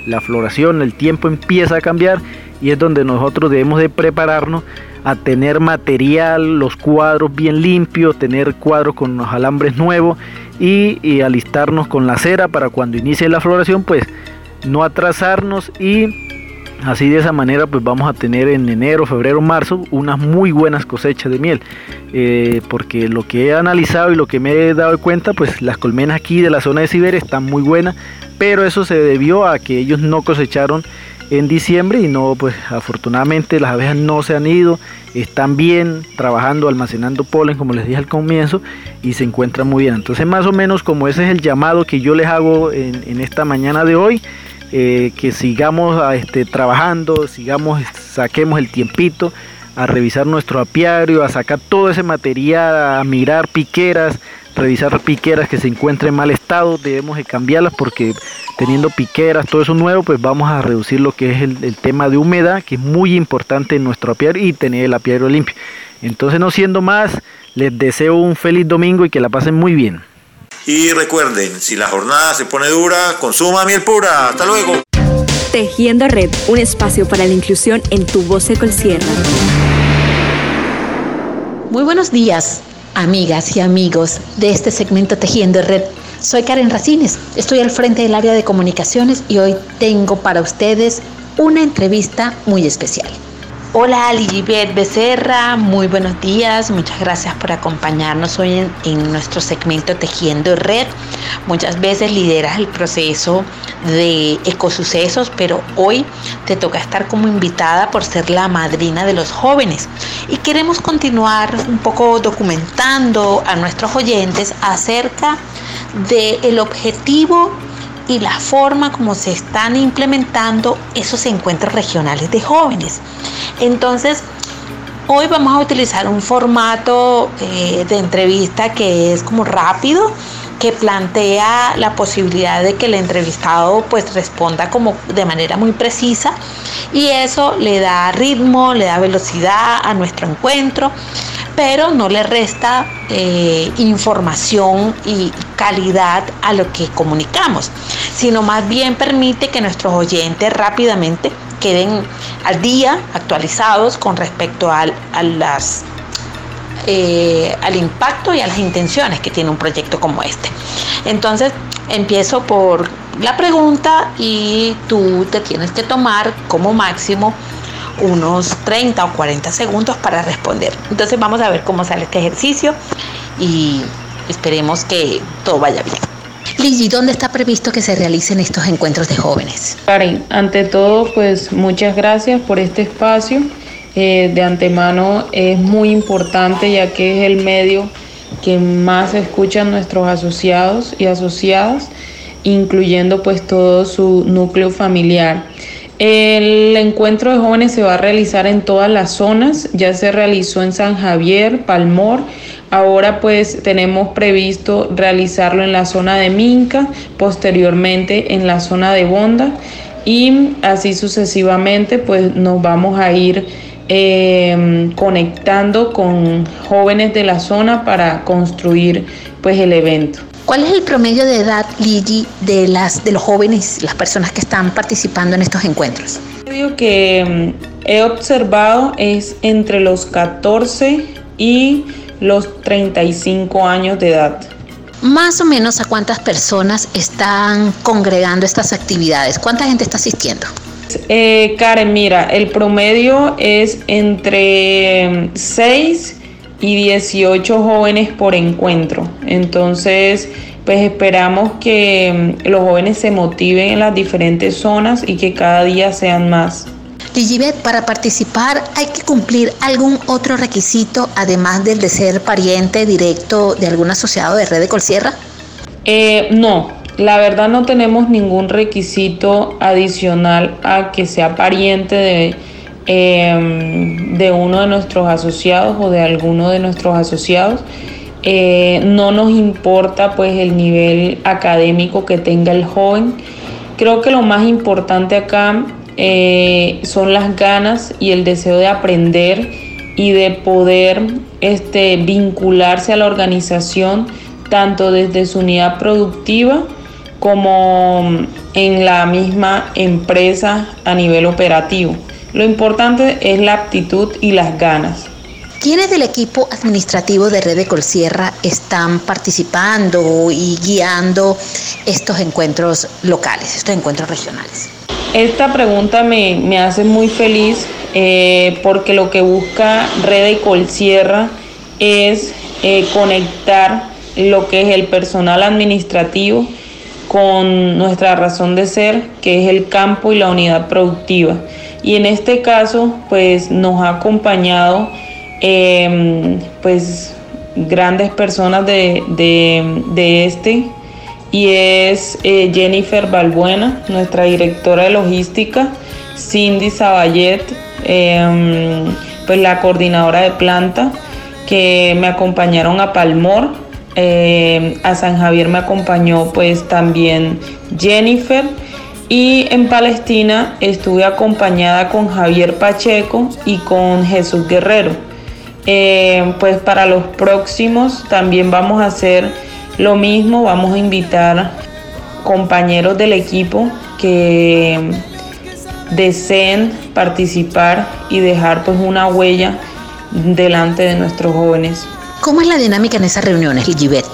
la floración, el tiempo empieza a cambiar y es donde nosotros debemos de prepararnos a tener material, los cuadros bien limpios, tener cuadros con los alambres nuevos y, alistarnos con la cera para cuando inicie la floración pues no atrasarnos y así de esa manera pues vamos a tener en enero, febrero, marzo unas muy buenas cosechas de miel eh, porque lo que he analizado y lo que me he dado cuenta pues las colmenas aquí de la zona de Siberia están muy buenas pero eso se debió a que ellos no cosecharon en diciembre y no, pues afortunadamente las abejas no se han ido, están bien trabajando, almacenando polen, como les dije al comienzo, y se encuentran muy bien. Entonces más o menos como ese es el llamado que yo les hago en, esta mañana de hoy, eh, que sigamos a, este, trabajando, sigamos, saquemos el tiempito a revisar nuestro apiario, a sacar todo ese material, a mirar piqueras, revisar piqueras que se encuentren en mal estado, debemos de cambiarlas porque teniendo piqueras, todo eso nuevo, pues vamos a reducir lo que es el, tema de humedad, que es muy importante en nuestro apiario y tener el apiario limpio. Entonces, no siendo más, les deseo un feliz domingo y que la pasen muy bien. Y recuerden, si la jornada se pone dura, consuma miel pura. Hasta luego. Tejiendo Red, un espacio para la inclusión en tu voz Sierra. Muy buenos días, amigas y amigos de este segmento Tejiendo Red. Soy Karen Racines, estoy al frente del área de comunicaciones y hoy tengo para ustedes una entrevista muy especial. Hola Ligibet Becerra, muy buenos días, muchas gracias por acompañarnos hoy en, nuestro segmento Tejiendo Red. Muchas veces lideras el proceso de ecosucesos, pero hoy te toca estar como invitada por ser la madrina de los jóvenes. Y queremos continuar un poco documentando a nuestros oyentes acerca del objetivo y la forma como se están implementando esos encuentros regionales de jóvenes. Entonces, Hoy vamos a utilizar un formato eh, de entrevista que es como rápido, que plantea la posibilidad de que el entrevistado pues responda como de manera muy precisa y eso le da ritmo, le da velocidad a nuestro encuentro, pero no le resta eh, información y calidad a lo que comunicamos, sino más bien permite que nuestros oyentes rápidamente queden al día, actualizados con respecto a, las, eh, al impacto y a las intenciones que tiene un proyecto como este. Entonces, empiezo por la pregunta y tú te tienes que tomar como máximo unos 30 o 40 segundos para responder. Entonces vamos a ver cómo sale este ejercicio y esperemos que todo vaya bien. Ligi, ¿dónde está previsto que se realicen estos encuentros de jóvenes? Karen, ante todo, pues muchas gracias por este espacio. Eh, de antemano es muy importante ya que es el medio que más escuchan nuestros asociados y asociadas, incluyendo pues todo su núcleo familiar. El encuentro de jóvenes se va a realizar en todas las zonas, ya se realizó en San Javier, Palmor, Ahora pues tenemos previsto realizarlo en la zona de Minca, posteriormente en la zona de Bonda y así sucesivamente pues nos vamos a ir em, conectando con jóvenes de la zona para construir pues el evento. ¿Cuál es el promedio de edad, Ligi, de, las, de los jóvenes, las personas que están participando en estos encuentros? El que em, he observado es entre los 14 y los 35 años de edad. Más o menos a cuántas personas están congregando estas actividades, cuánta gente está asistiendo. Eh, Karen, mira, el promedio es entre 6 y 18 jóvenes por encuentro. Entonces, pues esperamos que mm, los jóvenes se motiven en las diferentes zonas y que cada día sean más. Ligibet, para participar hay que cumplir algún otro requisito además del de ser pariente directo de algún asociado de Red de Colsierra? Eh, no, la verdad no tenemos ningún requisito adicional a que sea pariente de, em, de uno de nuestros asociados o de alguno de nuestros asociados. Eh, no nos importa pues el nivel académico que tenga el joven. Creo que lo más importante acá eh, son las ganas y el deseo de aprender y de poder este, vincularse a la organización tanto desde su unidad productiva como en la misma empresa a nivel operativo. Lo importante es la aptitud y las ganas. ¿Quiénes del equipo administrativo de Red de Colsierra están participando y guiando estos encuentros locales, estos encuentros regionales? Esta pregunta me, hace muy feliz eh, porque lo que busca Red de Colsierra es eh, conectar lo que es el personal administrativo con nuestra razón de ser, que es el campo y la unidad productiva. Y en este caso, pues nos ha acompañado em, pues grandes personas de, de este y es eh, Jennifer Balbuena, nuestra directora de logística, Cindy Saballet, em, pues la coordinadora de planta, que me acompañaron a Palmor, em, a San Javier me acompañó pues también Jennifer y en Palestina estuve acompañada con Javier Pacheco y con Jesús Guerrero. Em, pues para los próximos también vamos a hacer lo mismo, vamos a invitar compañeros del equipo que deseen participar y dejar pues una huella delante de nuestros jóvenes. ¿Cómo es la dinámica en esas reuniones, Ligibet?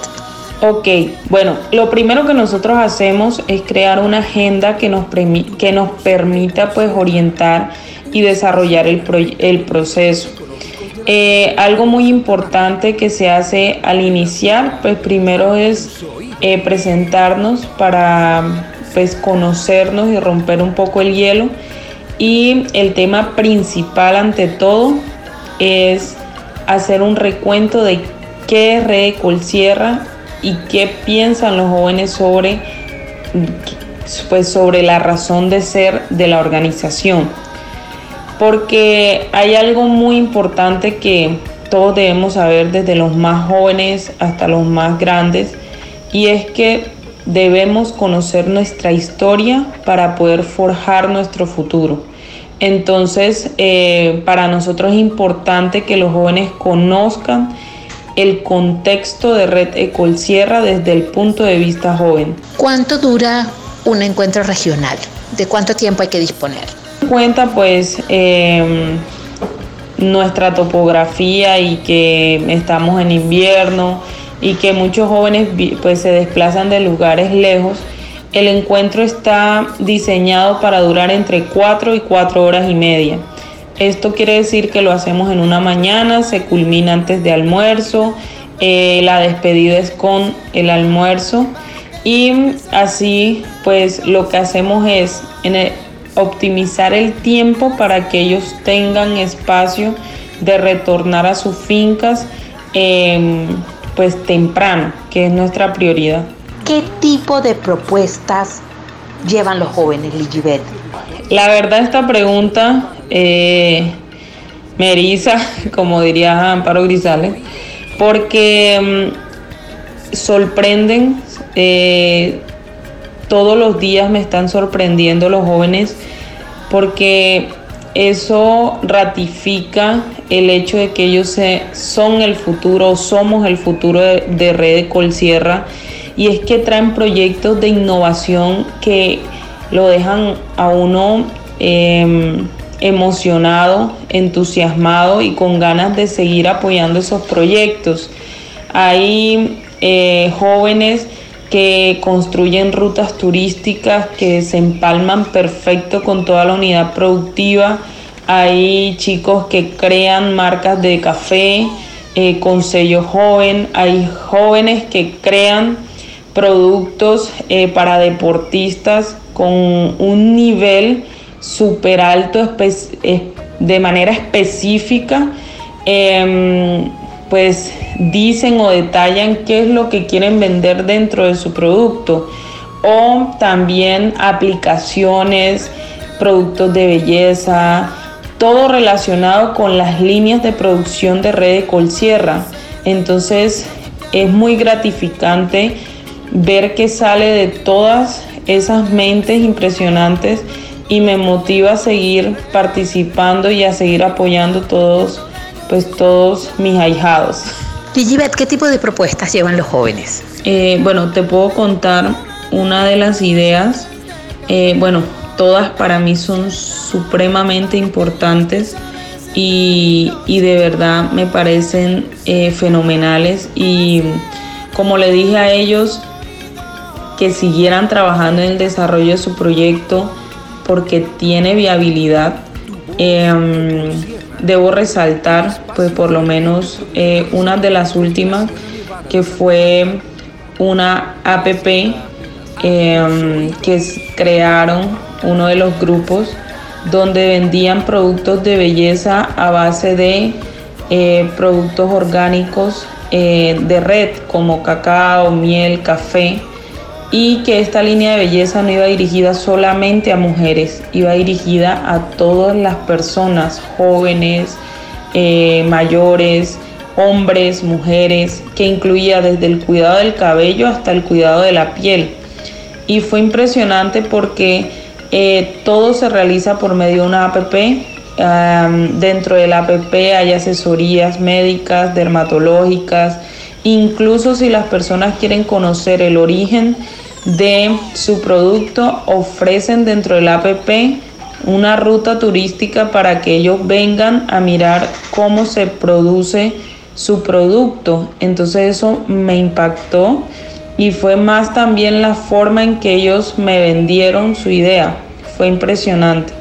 Ok, bueno, lo primero que nosotros hacemos es crear una agenda que nos, que nos permita pues orientar y desarrollar el, el proceso. Eh, algo muy importante que se hace al iniciar, pues primero es eh, presentarnos para pues conocernos y romper un poco el hielo. Y el tema principal ante todo es hacer un recuento de qué es Red Colsierra y qué piensan los jóvenes sobre, pues, sobre la razón de ser de la organización. Porque hay algo muy importante que todos debemos saber desde los más jóvenes hasta los más grandes y es que debemos conocer nuestra historia para poder forjar nuestro futuro. Entonces, eh, para nosotros es importante que los jóvenes conozcan el contexto de Red Ecol Sierra desde el punto de vista joven. ¿Cuánto dura un encuentro regional? ¿De cuánto tiempo hay que disponer? Cuenta pues em, nuestra topografía y que estamos en invierno y que muchos jóvenes pues se desplazan de lugares lejos. El encuentro está diseñado para durar entre 4 y 4 horas y media. Esto quiere decir que lo hacemos en una mañana, se culmina antes de almuerzo, eh, la despedida es con el almuerzo y así pues lo que hacemos es optimizar el tiempo para que ellos tengan espacio de retornar a sus fincas em, pues temprano, que es nuestra prioridad. ¿Qué tipo de propuestas llevan los jóvenes, Ligibet? La verdad esta pregunta eh, me eriza, <laughs> como diría Amparo Grisales, porque mm, sorprenden, eh, todos los días me están sorprendiendo los jóvenes, porque eso ratifica el hecho de que ellos son el futuro, somos el futuro de, de Red Colsierra, y es que traen proyectos de innovación que lo dejan a uno em, emocionado, entusiasmado y con ganas de seguir apoyando esos proyectos. Hay eh, jóvenes que construyen rutas turísticas que se empalman perfecto con toda la unidad productiva. Hay chicos que crean marcas de café eh, con sello joven. Hay jóvenes que crean productos eh, para deportistas con un nivel súper alto de manera específica, em, pues dicen o detallan qué es lo que quieren vender dentro de su producto. O también aplicaciones, productos de belleza, todo relacionado con las líneas de producción de Red de Colsierra. Entonces es muy gratificante ver que sale de todas esas mentes impresionantes y me motiva a seguir participando y a seguir apoyando todos, pues todos mis ahijados. Ligibet, ¿qué tipo de propuestas llevan los jóvenes? Eh, bueno, te puedo contar una de las ideas. Eh, bueno, todas para mí son supremamente importantes y, de verdad me parecen eh, fenomenales. Y como le dije a ellos, que siguieran trabajando en el desarrollo de su proyecto porque tiene viabilidad. Debo resaltar, pues por lo menos eh, una de las últimas, que fue una APP em, que crearon uno de los grupos donde vendían productos de belleza a base de eh, productos orgánicos eh, de red como cacao, miel, café y que esta línea de belleza no iba dirigida solamente a mujeres, iba dirigida a todas las personas, jóvenes, eh, mayores, hombres, mujeres, que incluía desde el cuidado del cabello hasta el cuidado de la piel. Y fue impresionante porque eh, todo se realiza por medio de una APP. dentro de la APP hay asesorías médicas, dermatológicas, Incluso si las personas quieren conocer el origen de su producto, ofrecen dentro del APP una ruta turística para que ellos vengan a mirar cómo se produce su producto. Entonces eso me impactó y fue más también la forma en que ellos me vendieron su idea. Fue impresionante.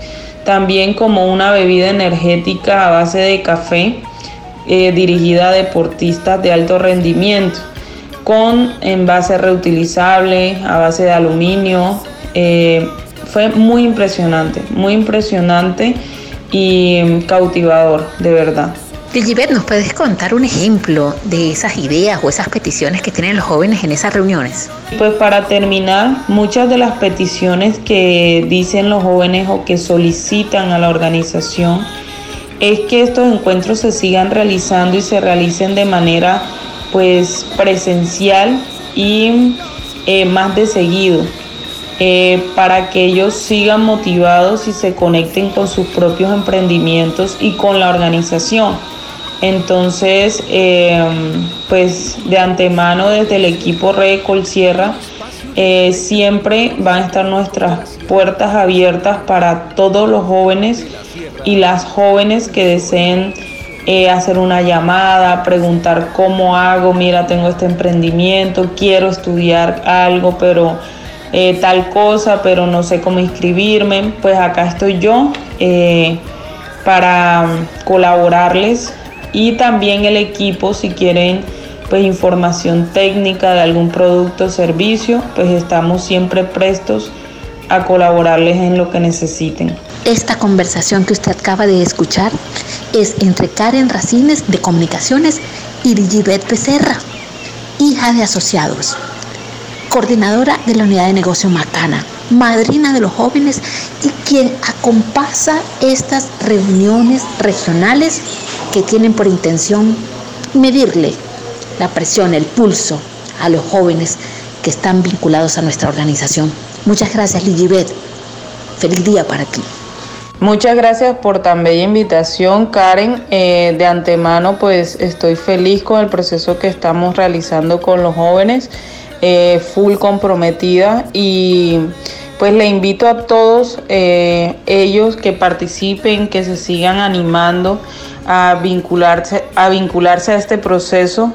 También como una bebida energética a base de café eh, dirigida a deportistas de alto rendimiento, con envase reutilizable, a base de aluminio. Eh, fue muy impresionante, muy impresionante y cautivador, de verdad. Ligibet, ¿nos puedes contar un ejemplo de esas ideas o esas peticiones que tienen los jóvenes en esas reuniones? Pues para terminar, muchas de las peticiones que dicen los jóvenes o que solicitan a la organización es que estos encuentros se sigan realizando y se realicen de manera pues presencial y eh, más de seguido eh, para que ellos sigan motivados y se conecten con sus propios emprendimientos y con la organización. Entonces, em, pues de antemano desde el equipo Recol Sierra, eh, siempre van a estar nuestras puertas abiertas para todos los jóvenes y las jóvenes que deseen eh, hacer una llamada, preguntar cómo hago, mira, tengo este emprendimiento, quiero estudiar algo, pero eh, tal cosa, pero no sé cómo inscribirme, pues acá estoy yo para colaborarles y también el equipo si quieren pues información técnica de algún producto o servicio, pues estamos siempre prestos a colaborarles en lo que necesiten. Esta conversación que usted acaba de escuchar es entre Karen Racines de Comunicaciones y Digibet Becerra, hija de asociados, coordinadora de la unidad de negocio Macana, madrina de los jóvenes y quien acompasa estas reuniones regionales que tienen por intención medirle la presión, el pulso a los jóvenes que están vinculados a nuestra organización. Muchas gracias, Ligibet. Feliz día para ti. Muchas gracias por tan bella invitación, Karen. Eh, de antemano, pues estoy feliz con el proceso que estamos realizando con los jóvenes, eh, full comprometida y pues le invito a todos eh, ellos que participen, que se sigan animando a vincularse, a vincularse a este proceso,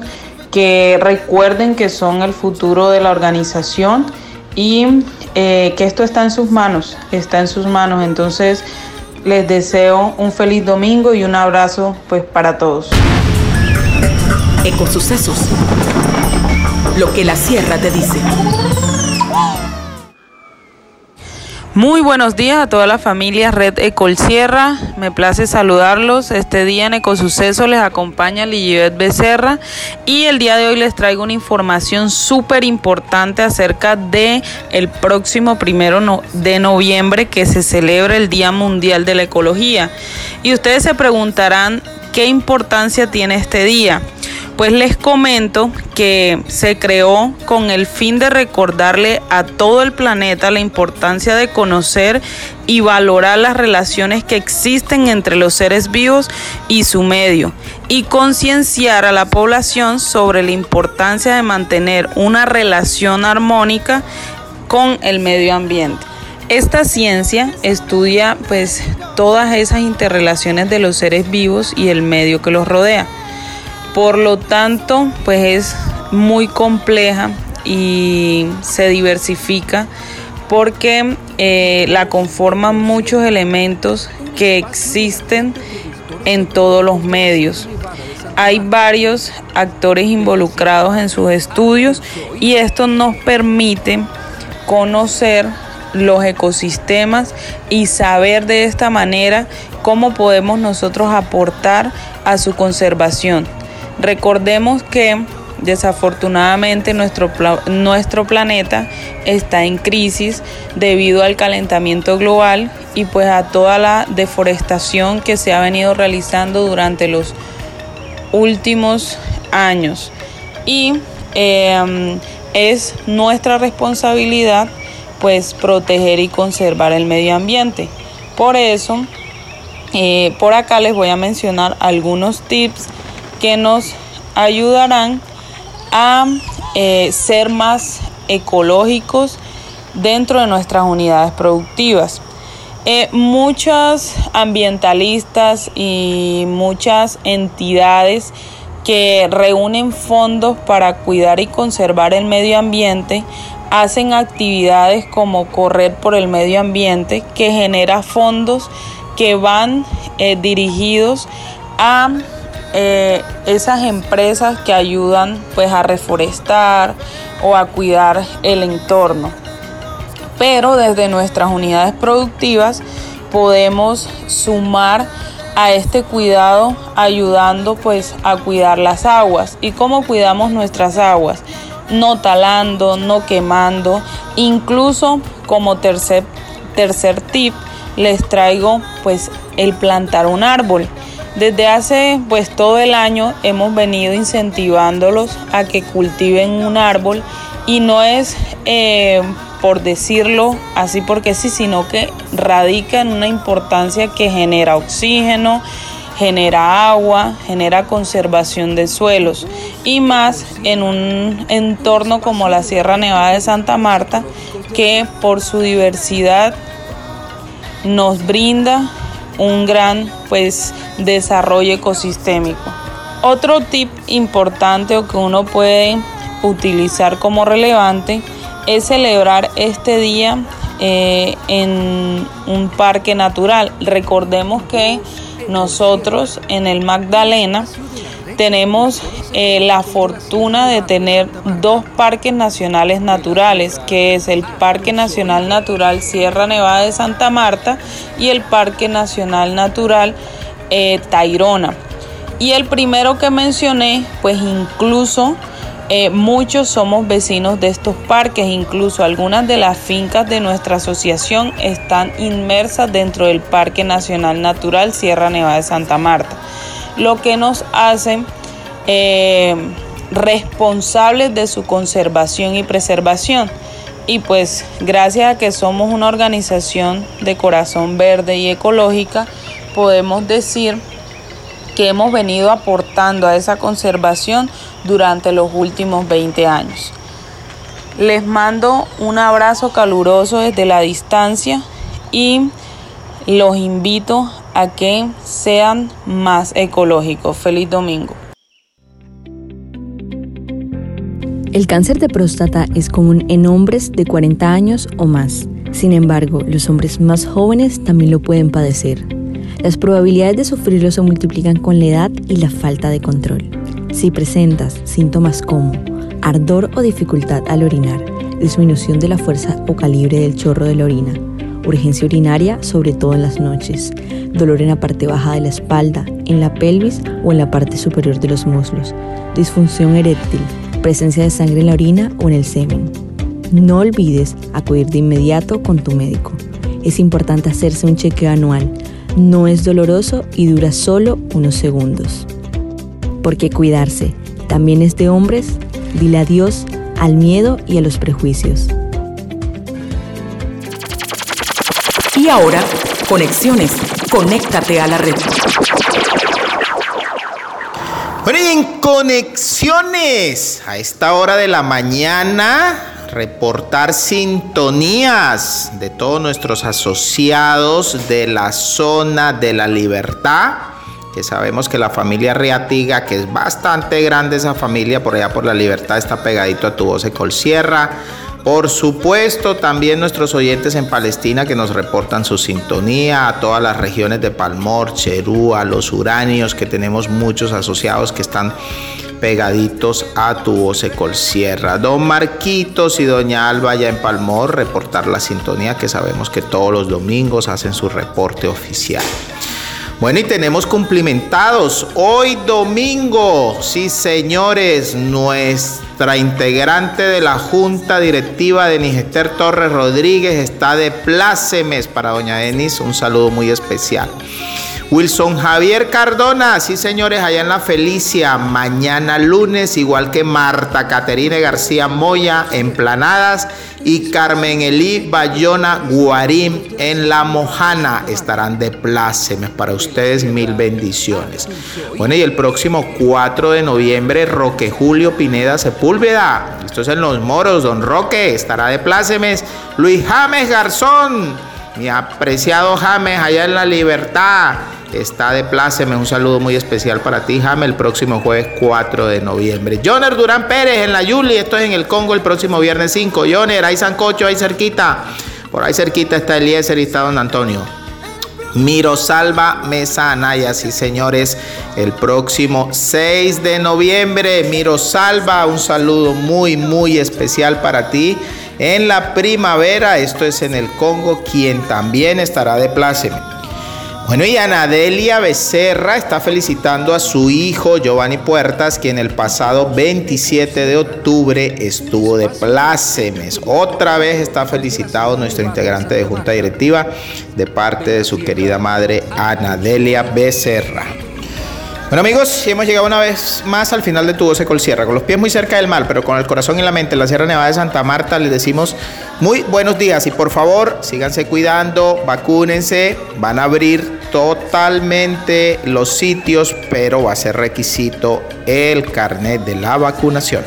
que recuerden que son el futuro de la organización y que esto está en sus manos, está en sus manos. Entonces les deseo un feliz domingo y un abrazo pues para todos. Ecosucesos. Lo que la sierra te dice. Muy buenos días a toda la familia Red Ecol Sierra. Me place saludarlos. Este día en Ecosuceso les acompaña Lilibet Becerra y el día de hoy les traigo una información súper importante acerca de el próximo primero de noviembre que se celebra el Día Mundial de la Ecología. Y ustedes se preguntarán qué importancia tiene este día. Pues les comento que se creó con el fin de recordarle a todo el planeta la importancia de conocer y valorar las relaciones que existen entre los seres vivos y su medio y concienciar a la población sobre la importancia de mantener una relación armónica con el medio ambiente. Esta ciencia estudia pues todas esas interrelaciones de los seres vivos y el medio que los rodea. Por lo tanto, pues es muy compleja y se diversifica porque eh, la conforman muchos elementos que existen en todos los medios. Hay varios actores involucrados en sus estudios y esto nos permite conocer los ecosistemas y saber de esta manera cómo podemos nosotros aportar a su conservación. Recordemos que desafortunadamente nuestro, nuestro planeta está en crisis debido al calentamiento global y pues a toda la deforestación que se ha venido realizando durante los últimos años. Y em, es nuestra responsabilidad pues proteger y conservar el medio ambiente. Por eso, eh, por acá les voy a mencionar algunos tips que nos ayudarán a eh, ser más ecológicos dentro de nuestras unidades productivas. Eh, muchas ambientalistas y muchas entidades que reúnen fondos para cuidar y conservar el medio ambiente hacen actividades como correr por el medio ambiente que genera fondos que van eh, dirigidos a eh, esas empresas que ayudan pues a reforestar o a cuidar el entorno. Pero desde nuestras unidades productivas podemos sumar a este cuidado ayudando pues a cuidar las aguas. ¿Y cómo cuidamos nuestras aguas? No talando, no quemando, incluso como tercer, tercer tip les traigo pues el plantar un árbol. Desde hace pues todo el año hemos venido incentivándolos a que cultiven un árbol y no es eh, por decirlo así porque sí, sino que radica en una importancia que genera oxígeno, genera agua, genera conservación de suelos y más en un entorno como la Sierra Nevada de Santa Marta que por su diversidad nos brinda un gran pues desarrollo ecosistémico. Otro tip importante o que uno puede utilizar como relevante es celebrar este día eh, en un parque natural. Recordemos que nosotros en el Magdalena tenemos eh, la fortuna de tener dos parques nacionales naturales, que es el Parque Nacional Natural Sierra Nevada de Santa Marta y el Parque Nacional Natural eh, Tairona. Y el primero que mencioné, pues incluso eh, muchos somos vecinos de estos parques, incluso algunas de las fincas de nuestra asociación están inmersas dentro del Parque Nacional Natural Sierra Nevada de Santa Marta lo que nos hace eh, responsables de su conservación y preservación. Y pues gracias a que somos una organización de corazón verde y ecológica, podemos decir que hemos venido aportando a esa conservación durante los últimos 20 años. Les mando un abrazo caluroso desde la distancia y los invito a que sean más ecológicos. Feliz domingo. El cáncer de próstata es común en hombres de 40 años o más. Sin embargo, los hombres más jóvenes también lo pueden padecer. Las probabilidades de sufrirlo se multiplican con la edad y la falta de control. Si presentas síntomas como ardor o dificultad al orinar, disminución de la fuerza o calibre del chorro de la orina, urgencia urinaria, sobre todo en las noches, dolor en la parte baja de la espalda, en la pelvis o en la parte superior de los muslos, disfunción eréctil, presencia de sangre en la orina o en el semen. No olvides acudir de inmediato con tu médico. Es importante hacerse un chequeo anual. No es doloroso y dura solo unos segundos. Porque cuidarse también es de hombres, dile adiós al miedo y a los prejuicios. Y ahora, conexiones. Conéctate a la red. Bueno, y en conexiones, a esta hora de la mañana, reportar sintonías de todos nuestros asociados de la zona de la libertad, que sabemos que la familia Riatiga, que es bastante grande esa familia, por allá por la libertad, está pegadito a tu voz de Colsierra. Por supuesto, también nuestros oyentes en Palestina que nos reportan su sintonía, a todas las regiones de Palmor, Cherú, a los uranios, que tenemos muchos asociados que están pegaditos a tu voz Sierra. Don Marquitos y Doña Alba ya en Palmor reportar la sintonía que sabemos que todos los domingos hacen su reporte oficial. Bueno, y tenemos cumplimentados hoy domingo, sí señores, nuestra integrante de la Junta Directiva de Nigester Torres Rodríguez está de plácemes para doña Denis, un saludo muy especial. Wilson Javier Cardona, sí señores, allá en la Felicia, mañana lunes, igual que Marta Caterine García Moya en Planadas y Carmen Elí Bayona Guarín en La Mojana, estarán de plácemes para ustedes, mil bendiciones. Bueno, y el próximo 4 de noviembre, Roque Julio Pineda Sepúlveda, esto es en Los Moros, don Roque, estará de plácemes. Luis James Garzón, mi apreciado James, allá en La Libertad está de pláceme. Un saludo muy especial para ti, Jame, el próximo jueves 4 de noviembre. Joner Durán Pérez en la Yuli, esto es en el Congo el próximo viernes 5. Joner, ahí Sancocho, ahí cerquita. Por ahí cerquita está Eliezer y está Don Antonio. Mirosalva Mesa Anaya, sí señores, el próximo 6 de noviembre. Mirosalva, un saludo muy, muy especial para ti. En la primavera, esto es en el Congo, quien también estará de pláceme. Bueno, y Anadelia Becerra está felicitando a su hijo Giovanni Puertas, quien el pasado 27 de octubre estuvo de plácemes. Otra vez está felicitado nuestro integrante de junta directiva de parte de su querida madre Anadelia Becerra. Bueno amigos, hemos llegado una vez más al final de Tu Voz Col Sierra, con los pies muy cerca del mar, pero con el corazón y la mente en la Sierra Nevada de Santa Marta, les decimos muy buenos días y por favor síganse cuidando, vacúnense, van a abrir totalmente los sitios, pero va a ser requisito el carnet de la vacunación.